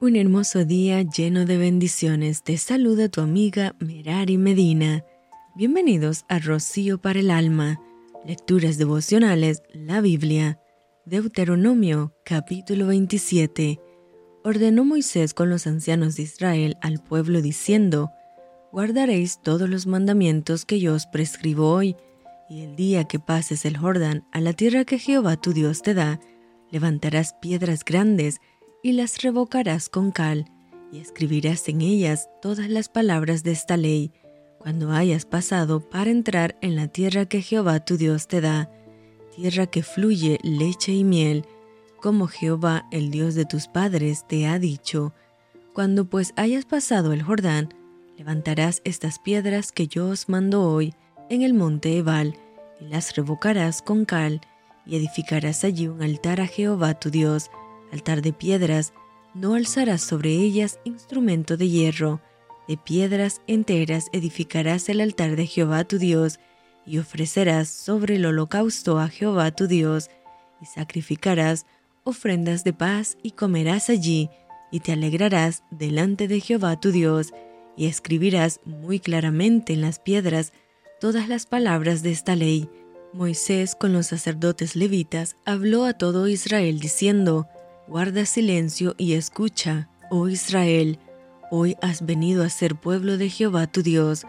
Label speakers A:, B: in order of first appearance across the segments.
A: Un hermoso día lleno de bendiciones. Te saluda tu amiga Merari Medina. Bienvenidos a Rocío para el Alma. Lecturas devocionales, la Biblia. Deuteronomio, capítulo 27. Ordenó Moisés con los ancianos de Israel al pueblo diciendo, Guardaréis todos los mandamientos que yo os prescribo hoy, y el día que pases el Jordán a la tierra que Jehová tu Dios te da, levantarás piedras grandes y las revocarás con cal, y escribirás en ellas todas las palabras de esta ley, cuando hayas pasado para entrar en la tierra que Jehová tu Dios te da, tierra que fluye leche y miel, como Jehová el Dios de tus padres te ha dicho. Cuando pues hayas pasado el Jordán, levantarás estas piedras que yo os mando hoy en el monte Ebal, y las revocarás con cal, y edificarás allí un altar a Jehová tu Dios, altar de piedras, no alzarás sobre ellas instrumento de hierro, de piedras enteras edificarás el altar de Jehová tu Dios, y ofrecerás sobre el holocausto a Jehová tu Dios, y sacrificarás ofrendas de paz, y comerás allí, y te alegrarás delante de Jehová tu Dios, y escribirás muy claramente en las piedras todas las palabras de esta ley. Moisés con los sacerdotes levitas habló a todo Israel diciendo, Guarda silencio y escucha, oh Israel, hoy has venido a ser pueblo de Jehová tu Dios.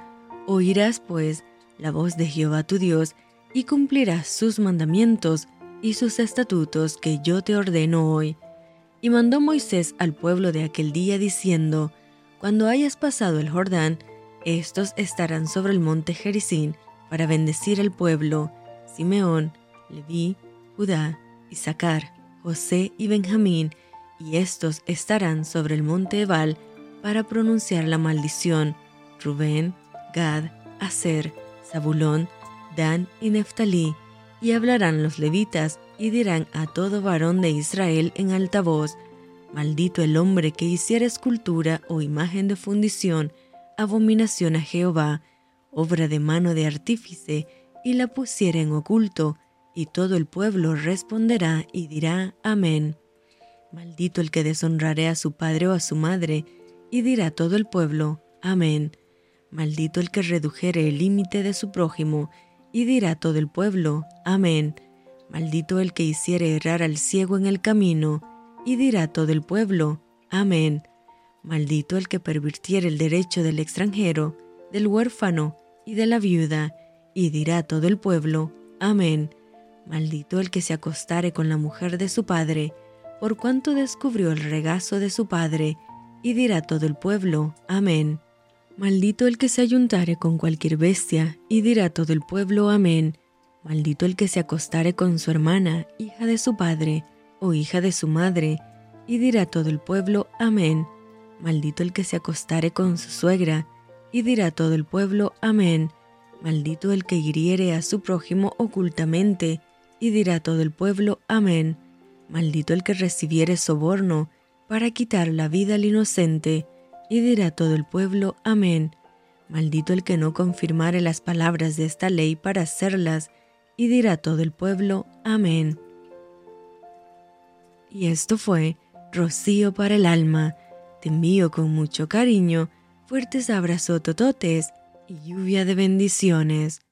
A: Oirás pues la voz de Jehová tu Dios y cumplirás sus mandamientos y sus estatutos que yo te ordeno hoy. Y mandó Moisés al pueblo de aquel día diciendo, Cuando hayas pasado el Jordán, estos estarán sobre el monte Jericín para bendecir al pueblo, Simeón, Leví, Judá, Isaacar, José y Benjamín, y estos estarán sobre el monte Ebal para pronunciar la maldición. Rubén, Gad, Aser, Zabulón, Dan y Neftalí, y hablarán los levitas y dirán a todo varón de Israel en alta voz, Maldito el hombre que hiciera escultura o imagen de fundición, abominación a Jehová, obra de mano de artífice, y la pusiera en oculto, y todo el pueblo responderá y dirá Amén. Maldito el que deshonrare a su padre o a su madre, y dirá todo el pueblo Amén. Maldito el que redujere el límite de su prójimo, y dirá todo el pueblo Amén. Maldito el que hiciere errar al ciego en el camino, y dirá todo el pueblo Amén. Maldito el que pervirtiere el derecho del extranjero, del huérfano y de la viuda, y dirá todo el pueblo Amén. Maldito el que se acostare con la mujer de su padre, por cuanto descubrió el regazo de su padre, y dirá todo el pueblo, Amén. Maldito el que se ayuntare con cualquier bestia, y dirá todo el pueblo, Amén. Maldito el que se acostare con su hermana, hija de su padre, o hija de su madre, y dirá todo el pueblo, Amén. Maldito el que se acostare con su suegra, y dirá todo el pueblo, Amén. Maldito el que hiriere a su prójimo ocultamente, y dirá todo el pueblo, Amén. Maldito el que recibiere soborno para quitar la vida al inocente, y dirá todo el pueblo, Amén. Maldito el que no confirmare las palabras de esta ley para hacerlas, y dirá todo el pueblo, Amén. Y esto fue Rocío para el alma. Te envío con mucho cariño, fuertes abrazos tototes y lluvia de bendiciones.